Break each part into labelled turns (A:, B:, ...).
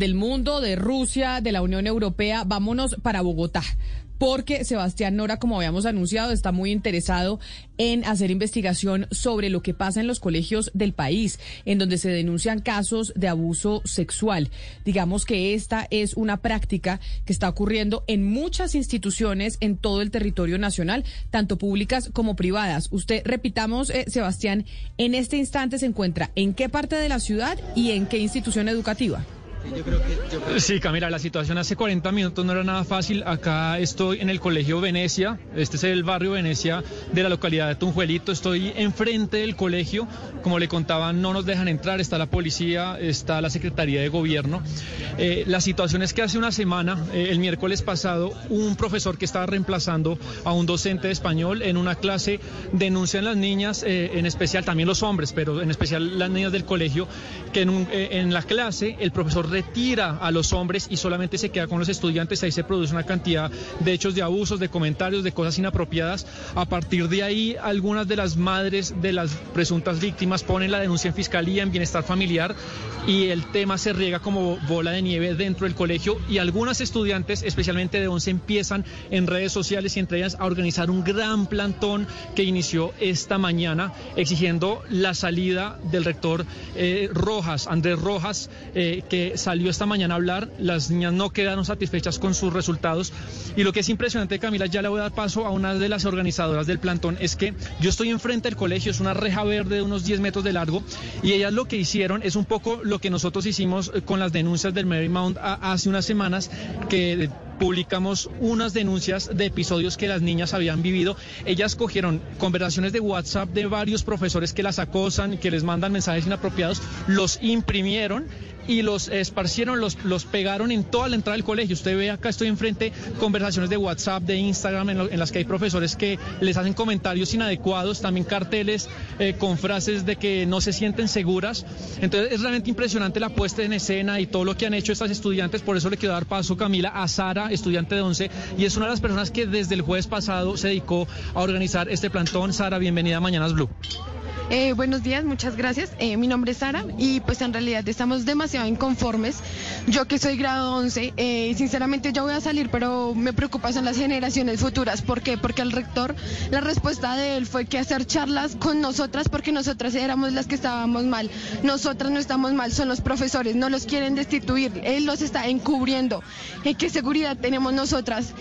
A: Del mundo, de Rusia, de la Unión Europea, vámonos para Bogotá. Porque Sebastián Nora, como habíamos anunciado, está muy interesado en hacer investigación sobre lo que pasa en los colegios del país, en donde se denuncian casos de abuso sexual. Digamos que esta es una práctica que está ocurriendo en muchas instituciones en todo el territorio nacional, tanto públicas como privadas. Usted, repitamos, eh, Sebastián, en este instante se encuentra en qué parte de la ciudad y en qué institución educativa.
B: Sí, Camila, la situación hace 40 minutos no era nada fácil. Acá estoy en el Colegio Venecia, este es el barrio Venecia de la localidad de Tunjuelito. Estoy enfrente del colegio, como le contaban, no nos dejan entrar, está la policía, está la Secretaría de Gobierno. Eh, la situación es que hace una semana, eh, el miércoles pasado, un profesor que estaba reemplazando a un docente de español en una clase denuncian las niñas, eh, en especial también los hombres, pero en especial las niñas del colegio, que en la clase el profesor retira a los hombres y solamente se queda con los estudiantes. Ahí se produce una cantidad de hechos de abusos, de comentarios, de cosas inapropiadas. A partir de ahí, algunas de las madres de las presuntas víctimas ponen la denuncia en fiscalía, en bienestar familiar y el tema se riega como bola de nieve dentro del colegio y algunas estudiantes, especialmente de 11, empiezan en redes sociales y entre ellas a organizar un gran plantón que inició esta mañana exigiendo la salida del rector eh, Rojas, Andrés Rojas, eh, que salió esta mañana a hablar, las niñas no quedaron satisfechas con sus resultados y lo que es impresionante, Camila, ya le voy a dar paso a una de las organizadoras del plantón, es que yo estoy enfrente del colegio, es una reja verde de unos 10 metros de largo y ellas lo que hicieron es un poco lo que nosotros hicimos eh, con las denuncias del Marymount hace unas semanas que publicamos unas denuncias de episodios que las niñas habían vivido. Ellas cogieron conversaciones de WhatsApp de varios profesores que las acosan, que les mandan mensajes inapropiados, los imprimieron y los esparcieron, los, los pegaron en toda la entrada del colegio. Usted ve acá, estoy enfrente, conversaciones de WhatsApp, de Instagram, en, las que hay profesores que les hacen comentarios inadecuados, también carteles eh, con frases de que no se sienten seguras. Entonces es realmente impresionante la puesta en escena y todo lo que han hecho estas estudiantes. Por eso le quiero dar paso, Camila, a Sara, estudiante de 11, y es una de las personas que desde el jueves pasado se dedicó a organizar este plantón. Sara, bienvenida a Mañanas Blue.
C: Eh, buenos días, muchas gracias. Eh, mi nombre es Sara y pues en realidad estamos demasiado inconformes. Yo que soy grado 11, eh, sinceramente yo voy a salir, pero me preocupan son las generaciones futuras. ¿Por qué? Porque el rector, la respuesta de él fue que hacer charlas con nosotras porque nosotras éramos las que estábamos mal. Nosotras no estamos mal, son los profesores, no los quieren destituir, él los está encubriendo. ¿Qué seguridad tenemos nosotras?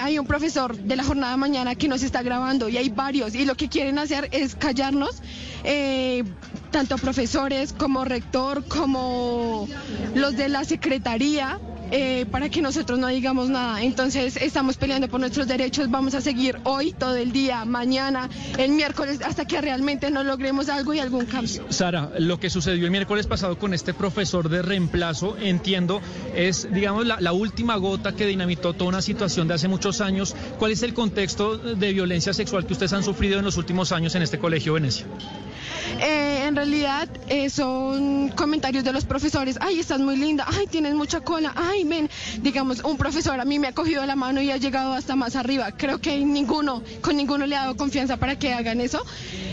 C: hay un profesor de la jornada de mañana que nos está grabando y hay varios y lo que quieren hacer es callarnos eh, tanto profesores como rector, como los de la secretaría, eh, para que nosotros no digamos nada. Entonces estamos peleando por nuestros derechos, vamos a seguir hoy, todo el día, mañana, el miércoles, hasta que realmente no logremos algo y algún cambio.
B: Sara, lo que sucedió el miércoles pasado con este profesor de reemplazo, entiendo, es, digamos, la, la última gota que dinamitó toda una situación de hace muchos años. ¿Cuál es el contexto de violencia sexual que ustedes han sufrido en los últimos años en este colegio Venecia?
C: Eh, en realidad eh, son comentarios de los profesores, ay, estás muy linda, ay, tienes mucha cola, ay, ven, digamos, un profesor a mí me ha cogido la mano y ha llegado hasta más arriba. Creo que ninguno, con ninguno le ha dado confianza para que hagan eso.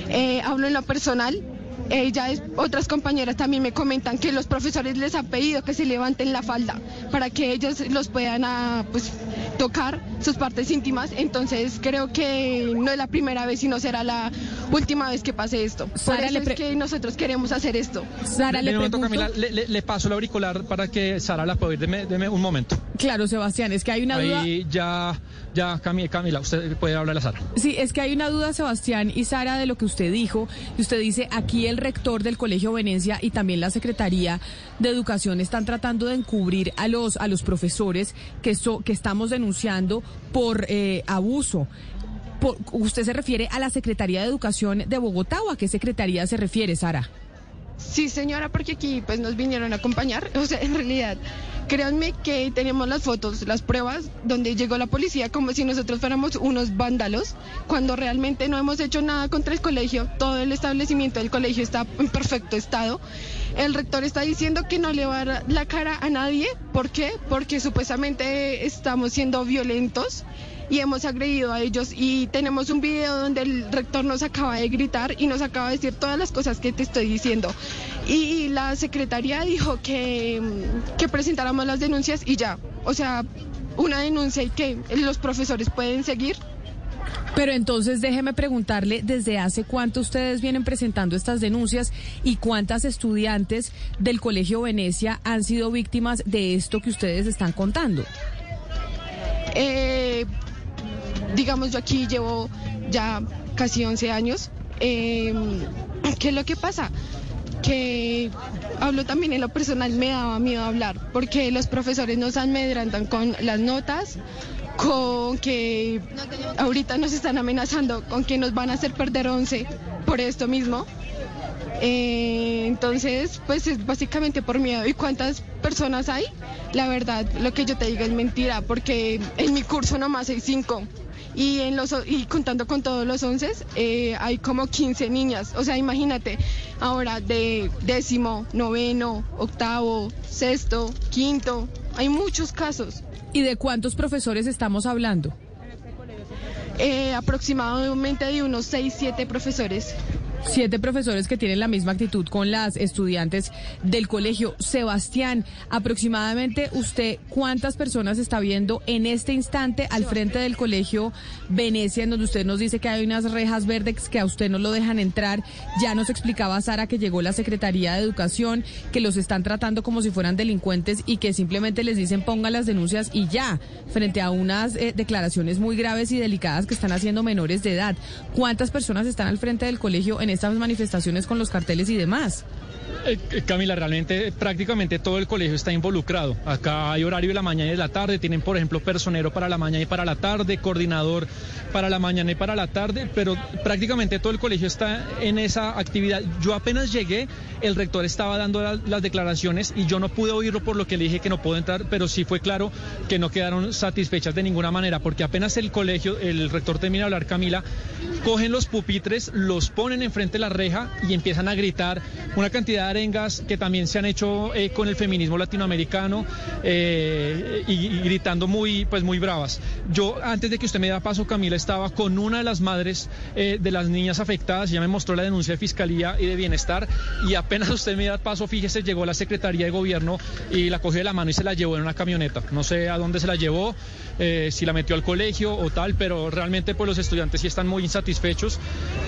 C: Eh, hablo en lo personal, ella otras compañeras también me comentan que los profesores les han pedido que se levanten la falda para que ellos los puedan ah, pues, tocar sus partes íntimas. Entonces creo que no es la primera vez y no será la última vez que pase esto. Por eso es que nosotros queremos hacer esto.
B: Sara, le, Camila, le, paso el auricular para que Sara la pueda oír. Deme, un momento.
A: Claro, Sebastián, es que hay una duda.
B: Ahí ya, ya, Camila, usted puede hablar a Sara.
A: Sí, es que hay una duda, Sebastián y Sara, de lo que usted dijo. Usted dice, aquí el rector del Colegio Venecia y también la Secretaría de Educación están tratando de encubrir a los, a los profesores que, que estamos denunciando por eh, abuso. ¿Usted se refiere a la Secretaría de Educación de Bogotá o a qué secretaría se refiere, Sara?
C: Sí, señora, porque aquí pues nos vinieron a acompañar. O sea, en realidad, créanme que tenemos las fotos, las pruebas, donde llegó la policía como si nosotros fuéramos unos vándalos, cuando realmente no hemos hecho nada contra el colegio. Todo el establecimiento del colegio está en perfecto estado. El rector está diciendo que no le va a dar la cara a nadie. ¿Por qué? Porque supuestamente estamos siendo violentos y hemos agredido a ellos y tenemos un video donde el rector nos acaba de gritar y nos acaba de decir todas las cosas que te estoy diciendo. Y la secretaría dijo que, que presentáramos las denuncias y ya. O sea, una denuncia y que los profesores pueden seguir.
A: Pero entonces déjeme preguntarle, ¿desde hace cuánto ustedes vienen presentando estas denuncias y cuántas estudiantes del Colegio Venecia han sido víctimas de esto que ustedes están contando?
C: Eh, digamos, yo aquí llevo ya casi 11 años. Eh, ¿Qué es lo que pasa? Que hablo también en lo personal, me daba miedo hablar, porque los profesores nos amedrantan con las notas, con que ahorita nos están amenazando, con que nos van a hacer perder 11 por esto mismo. Eh, entonces, pues es básicamente por miedo. ¿Y cuántas personas hay? La verdad, lo que yo te digo es mentira, porque en mi curso nomás hay cinco y, en los, y contando con todos los once eh, hay como 15 niñas. O sea, imagínate, ahora de décimo, noveno, octavo, sexto, quinto, hay muchos casos.
A: ¿Y de cuántos profesores estamos hablando?
C: Eh, aproximadamente de unos 6, 7 profesores.
A: Siete profesores que tienen la misma actitud con las estudiantes del colegio. Sebastián, aproximadamente usted, ¿cuántas personas está viendo en este instante al frente del colegio Venecia, en donde usted nos dice que hay unas rejas verdes que a usted no lo dejan entrar? Ya nos explicaba Sara que llegó la Secretaría de Educación, que los están tratando como si fueran delincuentes y que simplemente les dicen pongan las denuncias y ya, frente a unas eh, declaraciones muy graves y delicadas que están haciendo menores de edad. ¿Cuántas personas están al frente del colegio en estas manifestaciones con los carteles y demás.
B: Eh, Camila, realmente prácticamente todo el colegio está involucrado. Acá hay horario de la mañana y de la tarde. Tienen, por ejemplo, personero para la mañana y para la tarde, coordinador para la mañana y para la tarde, pero prácticamente todo el colegio está en esa actividad. Yo apenas llegué, el rector estaba dando las declaraciones y yo no pude oírlo por lo que le dije que no puedo entrar, pero sí fue claro que no quedaron satisfechas de ninguna manera, porque apenas el colegio, el rector termina de hablar, Camila, cogen los pupitres, los ponen enfrente de la reja y empiezan a gritar una cantidad de arengas que también se han hecho eh, con el feminismo latinoamericano eh, y, gritando muy, pues muy bravas. Yo, antes de que usted me da paso, Camila, estaba con una de las madres eh, de las niñas afectadas, ya me mostró la denuncia de Fiscalía y de Bienestar y apenas usted me da paso, fíjese, llegó la Secretaría de Gobierno y la cogió de la mano y se la llevó en una camioneta. No sé a dónde se la llevó, si la metió al colegio o tal, pero realmente pues los estudiantes sí están muy insatisfechos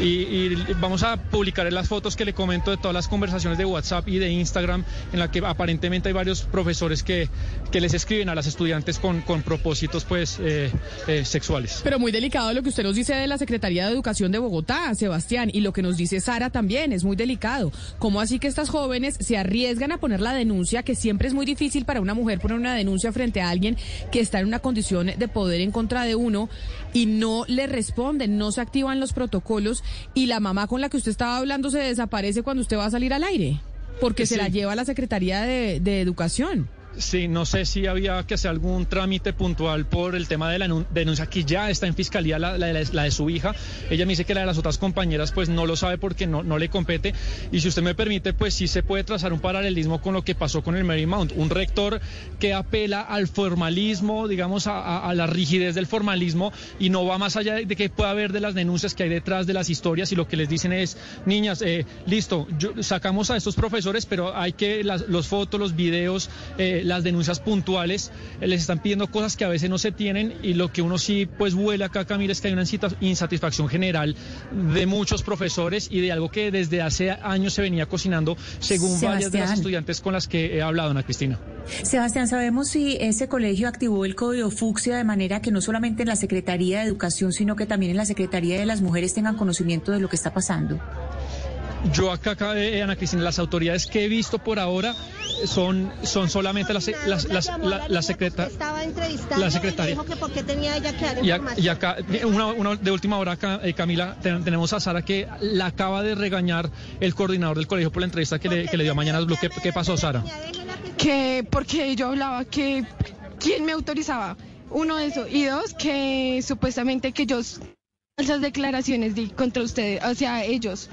B: y, y vamos a publicaré las fotos que le comento de todas las conversaciones de WhatsApp y de Instagram, en la que aparentemente hay varios profesores que, que les escriben a las estudiantes con, con propósitos pues eh, eh, sexuales.
A: Pero muy delicado lo que usted nos dice de la Secretaría de Educación de Bogotá, Sebastián, y lo que nos dice Sara también es muy delicado. ¿Cómo así que estas jóvenes se arriesgan a poner la denuncia, que siempre es muy difícil para una mujer poner una denuncia frente a alguien que está en una condición de poder en contra de uno y no le responden, no se activan los protocolos y la mamá con la que usted estaba hablando se desaparece cuando usted va a salir al aire, porque se la lleva a la Secretaría de, de Educación.
B: Sí, no sé si había que hacer algún trámite puntual por el tema de la denuncia que ya está en fiscalía, la, de su hija. Ella me dice que la de las otras compañeras pues no lo sabe porque no, le compete. Y si usted me permite, pues sí se puede trazar un paralelismo con lo que pasó con el Marymount. Un rector que apela al formalismo, digamos, a, la rigidez del formalismo y no va más allá de que pueda haber de las denuncias que hay detrás de las historias y lo que les dicen es, niñas, eh, listo, sacamos a estos profesores, pero hay que las los fotos, los videos, eh, las denuncias puntuales, eh, les están pidiendo cosas que a veces no se tienen y lo que uno sí pues huele acá, Camila, es que hay una insatisfacción general de muchos profesores y de algo que desde hace años se venía cocinando según varias de las estudiantes con las que he hablado, Ana Cristina.
D: Sebastián, ¿sabemos si ese colegio activó el código fucsia de manera que no solamente en la Secretaría de Educación, sino que también en la Secretaría de las Mujeres tengan conocimiento de lo que está pasando?
B: Yo acá, eh, Ana Cristina, las autoridades que he visto por ahora son, son solamente las, las, las, la, la, secreta, la secretaria.
E: dijo que por qué tenía ella que dar
B: Y, a- y acá, una, una de última hora, acá, eh, Camila, ten- tenemos a Sara que la acaba de regañar el coordinador del colegio por la entrevista que le, que le dio a Mañanas Blue. ¿Qué, qué pasó, Sara?
C: que porque yo hablaba que quién me autorizaba uno eso y dos que supuestamente que yo falsas declaraciones di contra ustedes o sea ellos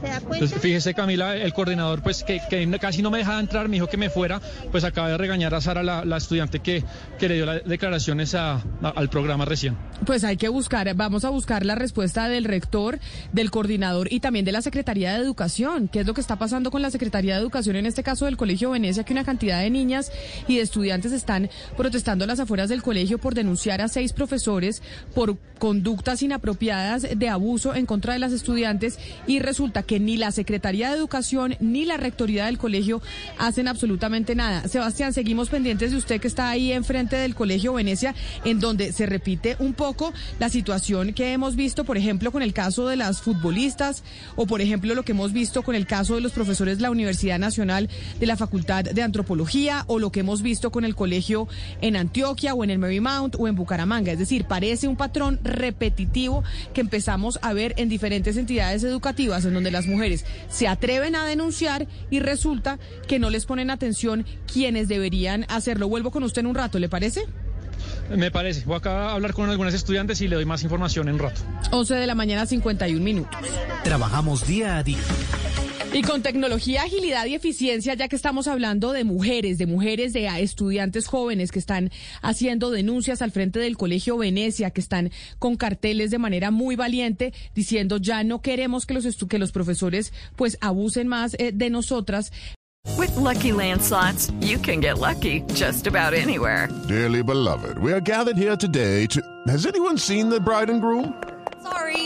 E: ¿Se da cuenta?
B: Entonces, fíjese, Camila, el coordinador, pues que, que casi no me dejaba entrar, me dijo que me fuera, pues acaba de regañar a Sara, la, la estudiante que, que le dio las declaraciones a- a- al programa recién.
A: Pues hay que buscar, vamos a buscar la respuesta del rector, del coordinador y también de la Secretaría de Educación. ¿Qué es lo que está pasando con la Secretaría de Educación en este caso del Colegio Venecia? Que una cantidad de niñas y de estudiantes están protestando a las afueras del colegio por denunciar a seis profesores por conductas inapropiadas de abuso en contra de las estudiantes y resulta que ni la Secretaría de Educación ni la Rectoría del colegio hacen absolutamente nada. Sebastián, seguimos pendientes de usted que está ahí enfrente del Colegio Venecia, en donde se repite un poco la situación que hemos visto, por ejemplo, con el caso de las futbolistas o, por ejemplo, lo que hemos visto con el caso de los profesores de la Universidad Nacional de la Facultad de Antropología o lo que hemos visto con el colegio en Antioquia o en el Marymount o en Bucaramanga. Es decir, parece un patrón repetitivo que empezamos a ver en diferentes entidades educativas en donde las mujeres se atreven a denunciar y resulta que no les ponen atención quienes deberían hacerlo. Vuelvo con usted en un rato, ¿le parece?
B: Me parece. Voy acá a hablar con algunas estudiantes y le doy más información en un rato.
A: 11 de la mañana, 51 minutos.
F: Trabajamos día a día.
A: Y con tecnología, agilidad y eficiencia, ya que estamos hablando de mujeres, de mujeres, de estudiantes jóvenes que están haciendo denuncias al frente del Colegio Venecia, que están con carteles de manera muy valiente diciendo ya no queremos que los, estu- que los profesores pues abusen más eh, de nosotras.
G: With Lucky Land slots, you can get lucky just about anywhere.
H: Dearly beloved, we are gathered here today to. Has anyone seen the bride and groom?
I: Sorry,